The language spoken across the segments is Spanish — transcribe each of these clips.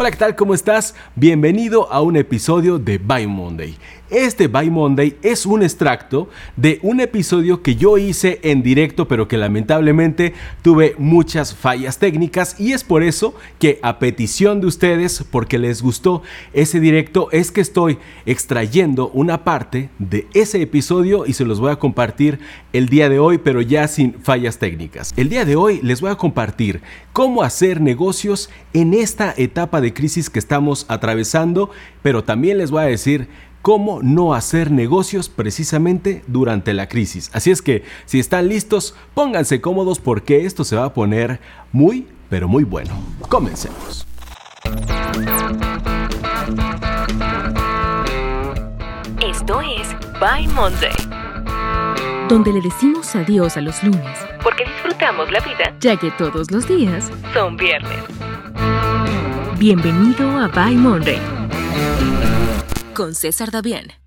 Hola, ¿qué tal? ¿Cómo estás? Bienvenido a un episodio de By Monday. Este By Monday es un extracto de un episodio que yo hice en directo, pero que lamentablemente tuve muchas fallas técnicas y es por eso que a petición de ustedes, porque les gustó ese directo, es que estoy extrayendo una parte de ese episodio y se los voy a compartir el día de hoy, pero ya sin fallas técnicas. El día de hoy les voy a compartir cómo hacer negocios en esta etapa de crisis que estamos atravesando, pero también les voy a decir cómo no hacer negocios precisamente durante la crisis. Así es que si están listos, pónganse cómodos porque esto se va a poner muy, pero muy bueno. Comencemos. Esto es By Monday, donde le decimos adiós a los lunes, porque disfrutamos la vida ya que todos los días son viernes. Bienvenido a By Monday con César Davián.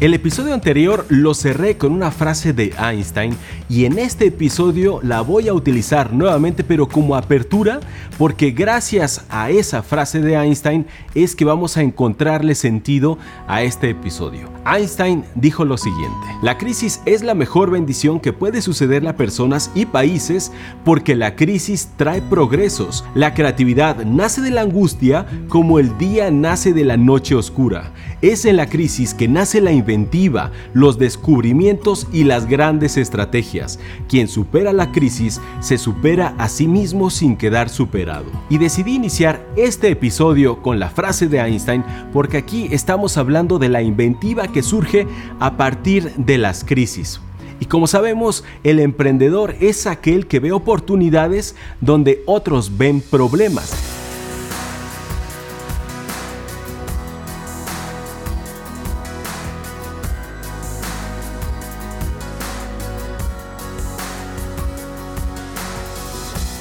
El episodio anterior lo cerré con una frase de Einstein y en este episodio la voy a utilizar nuevamente pero como apertura porque gracias a esa frase de Einstein es que vamos a encontrarle sentido a este episodio. Einstein dijo lo siguiente, la crisis es la mejor bendición que puede sucederle a personas y países porque la crisis trae progresos. La creatividad nace de la angustia como el día nace de la noche oscura. Es en la crisis que nace la inventiva, los descubrimientos y las grandes estrategias. Quien supera la crisis se supera a sí mismo sin quedar superado. Y decidí iniciar este episodio con la frase de Einstein porque aquí estamos hablando de la inventiva que surge a partir de las crisis. Y como sabemos, el emprendedor es aquel que ve oportunidades donde otros ven problemas.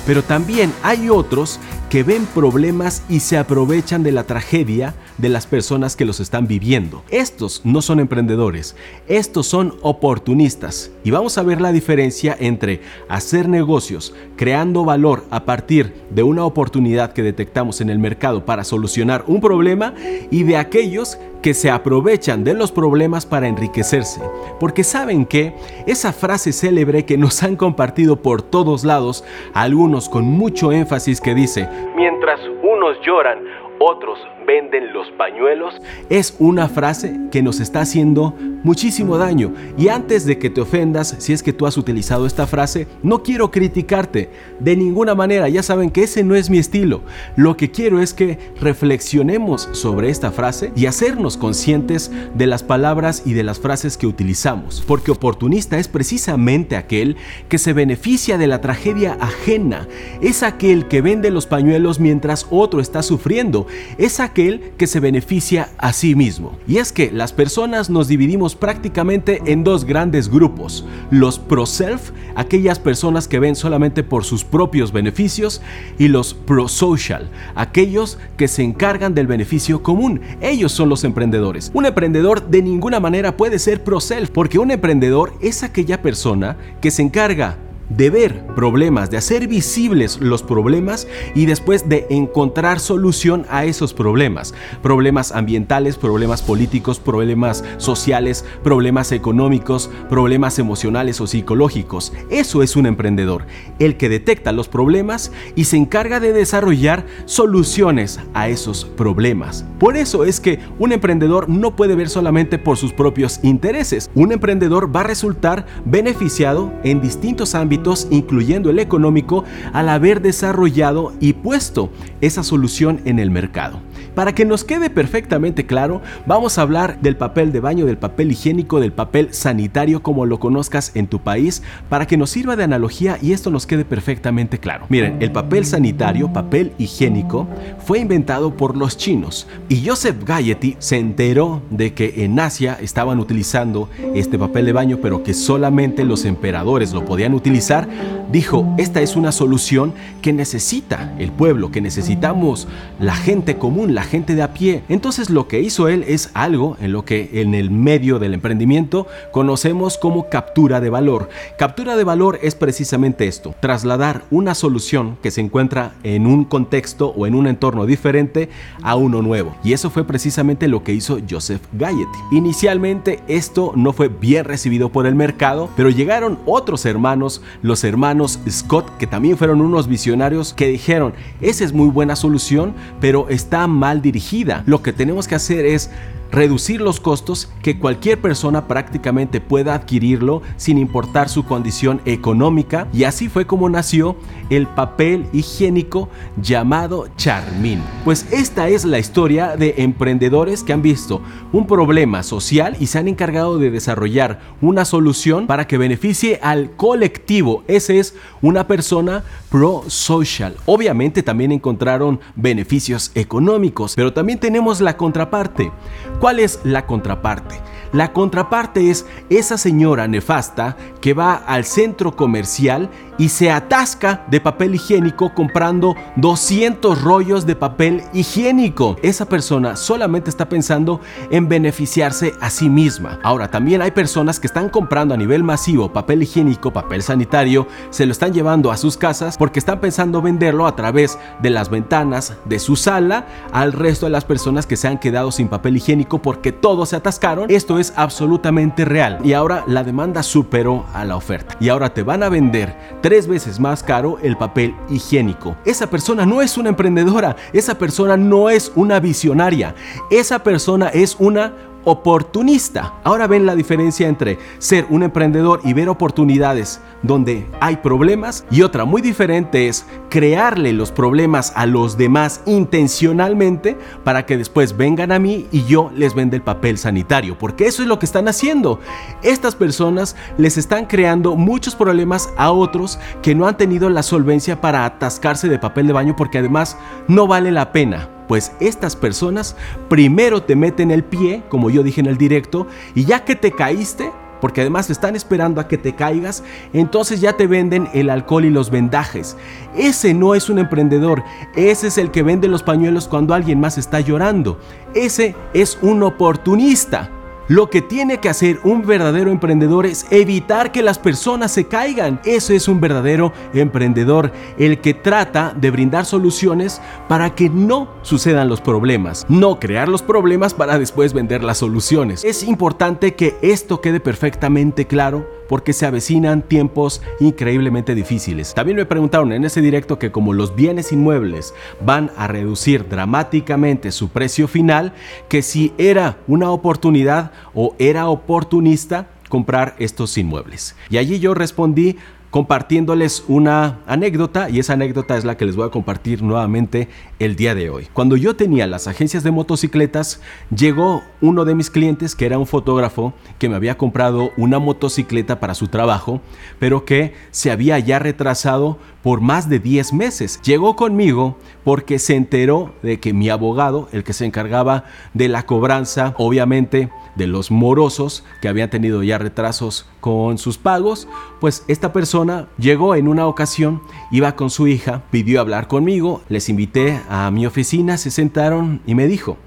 Pero también hay otros que ven problemas y se aprovechan de la tragedia de las personas que los están viviendo. Estos no son emprendedores, estos son oportunistas. Y vamos a ver la diferencia entre hacer negocios creando valor a partir de una oportunidad que detectamos en el mercado para solucionar un problema y de aquellos que se aprovechan de los problemas para enriquecerse. Porque saben que esa frase célebre que nos han compartido por todos lados, algunos con mucho énfasis que dice, mientras unos lloran, otros venden los pañuelos, es una frase que nos está haciendo muchísimo daño. Y antes de que te ofendas, si es que tú has utilizado esta frase, no quiero criticarte de ninguna manera. Ya saben que ese no es mi estilo. Lo que quiero es que reflexionemos sobre esta frase y hacernos conscientes de las palabras y de las frases que utilizamos. Porque oportunista es precisamente aquel que se beneficia de la tragedia ajena. Es aquel que vende los pañuelos mientras otro está sufriendo. Es aquel que se beneficia a sí mismo. Y es que las personas nos dividimos prácticamente en dos grandes grupos. Los pro-self, aquellas personas que ven solamente por sus propios beneficios, y los pro-social, aquellos que se encargan del beneficio común. Ellos son los emprendedores. Un emprendedor de ninguna manera puede ser pro-self, porque un emprendedor es aquella persona que se encarga de ver problemas, de hacer visibles los problemas y después de encontrar solución a esos problemas. Problemas ambientales, problemas políticos, problemas sociales, problemas económicos, problemas emocionales o psicológicos. Eso es un emprendedor, el que detecta los problemas y se encarga de desarrollar soluciones a esos problemas. Por eso es que un emprendedor no puede ver solamente por sus propios intereses. Un emprendedor va a resultar beneficiado en distintos ámbitos incluyendo el económico, al haber desarrollado y puesto esa solución en el mercado. Para que nos quede perfectamente claro, vamos a hablar del papel de baño, del papel higiénico, del papel sanitario como lo conozcas en tu país, para que nos sirva de analogía y esto nos quede perfectamente claro. Miren, el papel sanitario, papel higiénico, fue inventado por los chinos y Joseph Gayeti se enteró de que en Asia estaban utilizando este papel de baño, pero que solamente los emperadores lo podían utilizar. Dijo, esta es una solución que necesita el pueblo, que necesitamos la gente común, la gente de a pie. Entonces lo que hizo él es algo en lo que en el medio del emprendimiento conocemos como captura de valor. Captura de valor es precisamente esto, trasladar una solución que se encuentra en un contexto o en un entorno diferente a uno nuevo. Y eso fue precisamente lo que hizo Joseph Gayety. Inicialmente esto no fue bien recibido por el mercado, pero llegaron otros hermanos, los hermanos Scott, que también fueron unos visionarios que dijeron, esa es muy buena solución, pero está mal dirigida. Lo que tenemos que hacer es reducir los costos, que cualquier persona prácticamente pueda adquirirlo sin importar su condición económica y así fue como nació el papel higiénico llamado Charmin. Pues esta es la historia de emprendedores que han visto un problema social y se han encargado de desarrollar una solución para que beneficie al colectivo. Ese es una persona pro-social. Obviamente también encontraron beneficios económicos, pero también tenemos la contraparte. ¿Cuál es la contraparte? La contraparte es esa señora nefasta que va al centro comercial y se atasca de papel higiénico comprando 200 rollos de papel higiénico. Esa persona solamente está pensando en beneficiarse a sí misma. Ahora, también hay personas que están comprando a nivel masivo papel higiénico, papel sanitario, se lo están llevando a sus casas porque están pensando venderlo a través de las ventanas de su sala al resto de las personas que se han quedado sin papel higiénico porque todos se atascaron. Esto es absolutamente real y ahora la demanda superó a la oferta y ahora te van a vender tres veces más caro el papel higiénico. Esa persona no es una emprendedora, esa persona no es una visionaria, esa persona es una oportunista. Ahora ven la diferencia entre ser un emprendedor y ver oportunidades donde hay problemas y otra muy diferente es crearle los problemas a los demás intencionalmente para que después vengan a mí y yo les venda el papel sanitario, porque eso es lo que están haciendo. Estas personas les están creando muchos problemas a otros que no han tenido la solvencia para atascarse de papel de baño porque además no vale la pena pues estas personas primero te meten el pie, como yo dije en el directo, y ya que te caíste, porque además están esperando a que te caigas, entonces ya te venden el alcohol y los vendajes. Ese no es un emprendedor, ese es el que vende los pañuelos cuando alguien más está llorando. Ese es un oportunista. Lo que tiene que hacer un verdadero emprendedor es evitar que las personas se caigan. Eso es un verdadero emprendedor, el que trata de brindar soluciones para que no sucedan los problemas, no crear los problemas para después vender las soluciones. Es importante que esto quede perfectamente claro porque se avecinan tiempos increíblemente difíciles. También me preguntaron en ese directo que como los bienes inmuebles van a reducir dramáticamente su precio final, que si era una oportunidad o era oportunista comprar estos inmuebles. Y allí yo respondí compartiéndoles una anécdota y esa anécdota es la que les voy a compartir nuevamente el día de hoy. Cuando yo tenía las agencias de motocicletas, llegó uno de mis clientes que era un fotógrafo que me había comprado una motocicleta para su trabajo, pero que se había ya retrasado por más de 10 meses. Llegó conmigo porque se enteró de que mi abogado, el que se encargaba de la cobranza, obviamente de los morosos que habían tenido ya retrasos con sus pagos, pues esta persona llegó en una ocasión, iba con su hija, pidió hablar conmigo, les invité a mi oficina, se sentaron y me dijo,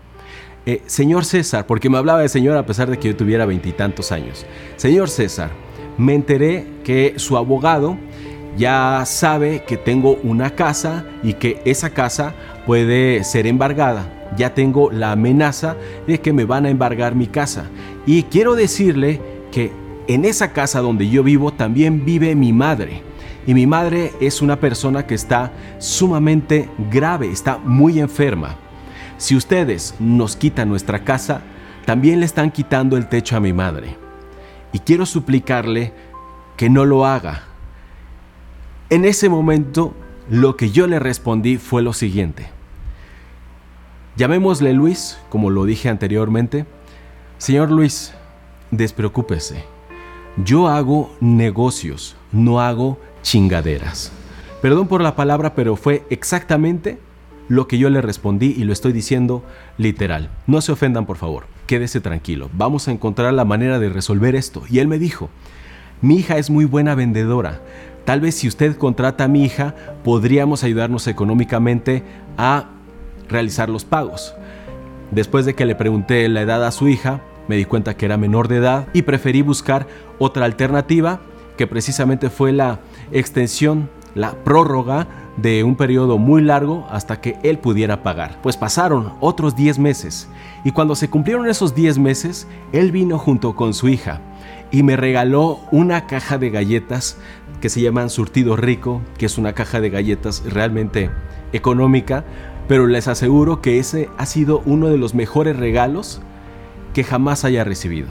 eh, señor César, porque me hablaba de señor a pesar de que yo tuviera veintitantos años, señor César, me enteré que su abogado ya sabe que tengo una casa y que esa casa puede ser embargada. Ya tengo la amenaza de que me van a embargar mi casa. Y quiero decirle que en esa casa donde yo vivo también vive mi madre. Y mi madre es una persona que está sumamente grave, está muy enferma. Si ustedes nos quitan nuestra casa, también le están quitando el techo a mi madre. Y quiero suplicarle que no lo haga. En ese momento, lo que yo le respondí fue lo siguiente. Llamémosle Luis, como lo dije anteriormente. Señor Luis, despreocúpese. Yo hago negocios, no hago chingaderas. Perdón por la palabra, pero fue exactamente lo que yo le respondí y lo estoy diciendo literal. No se ofendan, por favor. Quédese tranquilo. Vamos a encontrar la manera de resolver esto. Y él me dijo, mi hija es muy buena vendedora. Tal vez si usted contrata a mi hija, podríamos ayudarnos económicamente a realizar los pagos. Después de que le pregunté la edad a su hija, me di cuenta que era menor de edad y preferí buscar otra alternativa que precisamente fue la extensión, la prórroga de un periodo muy largo hasta que él pudiera pagar. Pues pasaron otros 10 meses y cuando se cumplieron esos 10 meses, él vino junto con su hija y me regaló una caja de galletas que se llaman Surtido Rico, que es una caja de galletas realmente económica, pero les aseguro que ese ha sido uno de los mejores regalos que jamás haya recibido.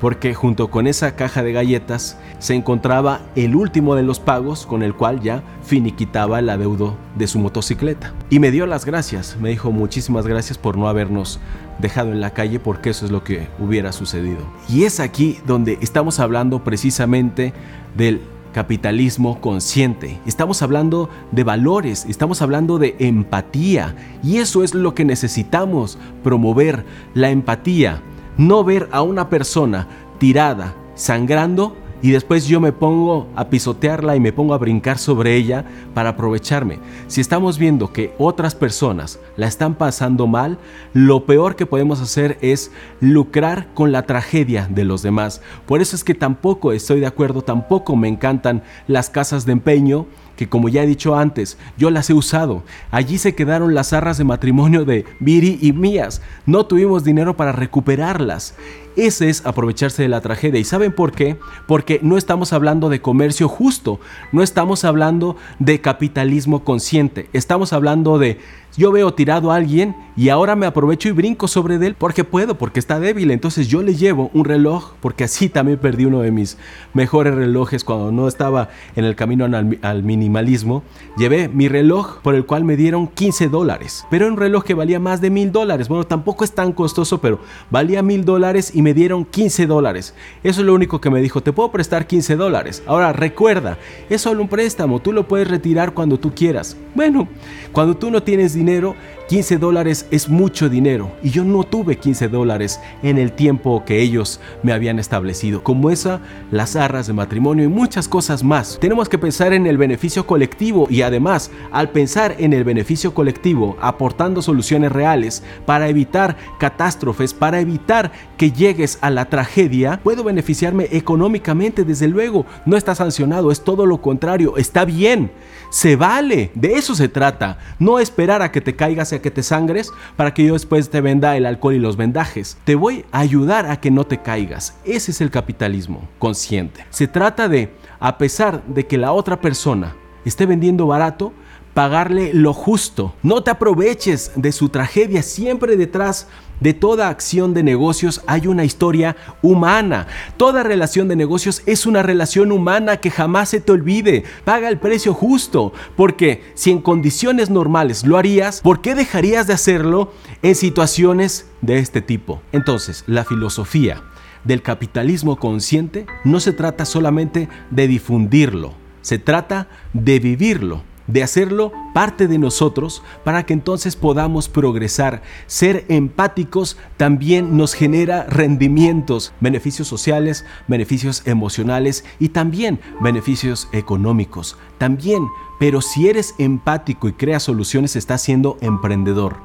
Porque junto con esa caja de galletas se encontraba el último de los pagos con el cual ya finiquitaba el adeudo de su motocicleta. Y me dio las gracias, me dijo muchísimas gracias por no habernos dejado en la calle porque eso es lo que hubiera sucedido. Y es aquí donde estamos hablando precisamente del capitalismo consciente. Estamos hablando de valores, estamos hablando de empatía y eso es lo que necesitamos promover, la empatía. No ver a una persona tirada, sangrando y después yo me pongo a pisotearla y me pongo a brincar sobre ella para aprovecharme. Si estamos viendo que otras personas la están pasando mal, lo peor que podemos hacer es lucrar con la tragedia de los demás. Por eso es que tampoco estoy de acuerdo, tampoco me encantan las casas de empeño que como ya he dicho antes, yo las he usado. Allí se quedaron las arras de matrimonio de Viri y mías. No tuvimos dinero para recuperarlas. Ese es aprovecharse de la tragedia. ¿Y saben por qué? Porque no estamos hablando de comercio justo, no estamos hablando de capitalismo consciente, estamos hablando de yo veo tirado a alguien y ahora me aprovecho y brinco sobre él porque puedo, porque está débil. Entonces yo le llevo un reloj, porque así también perdí uno de mis mejores relojes cuando no estaba en el camino al, minimalismo. Llevé mi reloj por el cual me dieron 15 dólares, pero un reloj que valía más de mil dólares. Bueno, tampoco es tan costoso, pero valía mil dólares y me dieron 15 dólares. Eso es lo único que me dijo, te puedo prestar 15 dólares. Ahora recuerda, es solo un préstamo, tú lo puedes retirar cuando tú quieras. Bueno, cuando tú no tienes dinero, 15 dólares es mucho dinero y yo no tuve 15 dólares en el tiempo que ellos me habían establecido. Como esa, las arras de matrimonio y muchas cosas más. Tenemos que pensar en el beneficio colectivo y además, al pensar en el beneficio colectivo, aportando soluciones reales para evitar catástrofes, para evitar que llegues a la tragedia, puedo beneficiarme económicamente, desde luego. No está sancionado, es todo lo contrario, está bien. Se vale, de eso se trata. No esperar a que te caigas y que te sangres para que yo después te venda el alcohol y los vendajes. Te voy a ayudar a que no te caigas. Ese es el capitalismo consciente. Se trata de, a pesar de que la otra persona esté vendiendo barato, pagarle lo justo. No te aproveches de su tragedia siempre detrás de toda acción de negocios hay una historia humana. Toda relación de negocios es una relación humana que jamás se te olvide. Paga el precio justo, porque si en condiciones normales lo harías, ¿por qué dejarías de hacerlo en situaciones de este tipo? Entonces, la filosofía del capitalismo consciente no se trata solamente de difundirlo, se trata de vivirlo de hacerlo parte de nosotros para que entonces podamos progresar. Ser empáticos también nos genera rendimientos, beneficios sociales, beneficios emocionales y también beneficios económicos. También, pero si eres empático y creas soluciones, estás siendo emprendedor.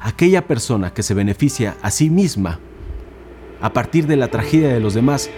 Aquella persona que se beneficia a sí misma a partir de la tragedia de los demás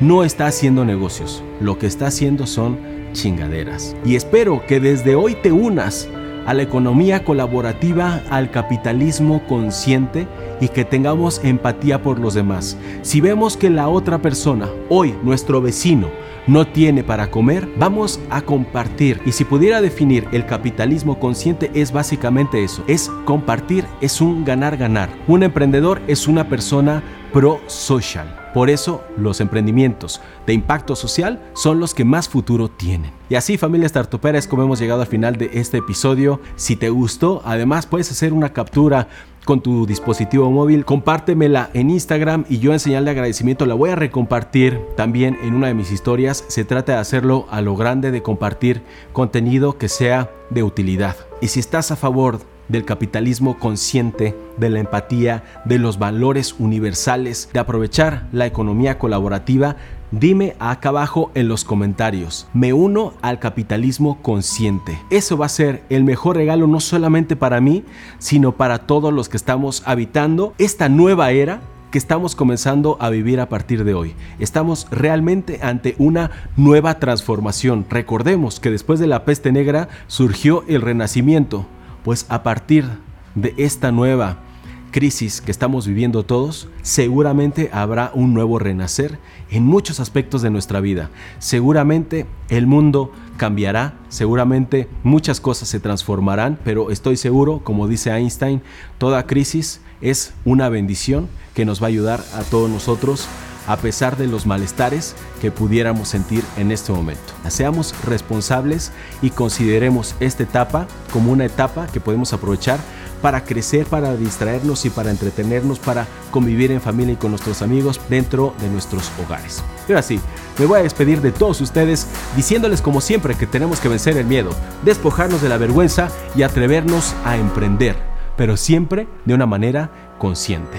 no está haciendo negocios. Lo que está haciendo son chingaderas. Y espero que desde hoy te unas a la economía colaborativa, al capitalismo consciente y que tengamos empatía por los demás. Si vemos que la otra persona, hoy nuestro vecino, no tiene para comer, vamos a compartir. Y si pudiera definir el capitalismo consciente es básicamente eso, es compartir, es un ganar-ganar. Un emprendedor es una persona pro-social. Por eso los emprendimientos de impacto social son los que más futuro tienen. Y así familia startupera es como hemos llegado al final de este episodio. Si te gustó, además puedes hacer una captura con tu dispositivo móvil, compártemela en Instagram y yo en señal de agradecimiento la voy a recompartir también en una de mis historias. Se trata de hacerlo a lo grande, de compartir contenido que sea de utilidad. Y si estás a favor del capitalismo consciente, de la empatía, de los valores universales, de aprovechar la economía colaborativa, Dime acá abajo en los comentarios. Me uno al capitalismo consciente. Eso va a ser el mejor regalo no solamente para mí, sino para todos los que estamos habitando esta nueva era que estamos comenzando a vivir a partir de hoy. Estamos realmente ante una nueva transformación. Recordemos que después de la peste negra surgió el renacimiento, pues a partir de esta nueva crisis que estamos viviendo todos, seguramente habrá un nuevo renacer en muchos aspectos de nuestra vida. Seguramente el mundo cambiará, seguramente muchas cosas se transformarán, pero estoy seguro, como dice Einstein, toda crisis es una bendición que nos va a ayudar a todos nosotros a pesar de los malestares que pudiéramos sentir en este momento. Seamos responsables y consideremos esta etapa como una etapa que podemos aprovechar para crecer, para distraernos y para entretenernos, para convivir en familia y con nuestros amigos dentro de nuestros hogares. Y ahora sí, me voy a despedir de todos ustedes diciéndoles como siempre que tenemos que vencer el miedo, despojarnos de la vergüenza y atrevernos a emprender, pero siempre de una manera consciente.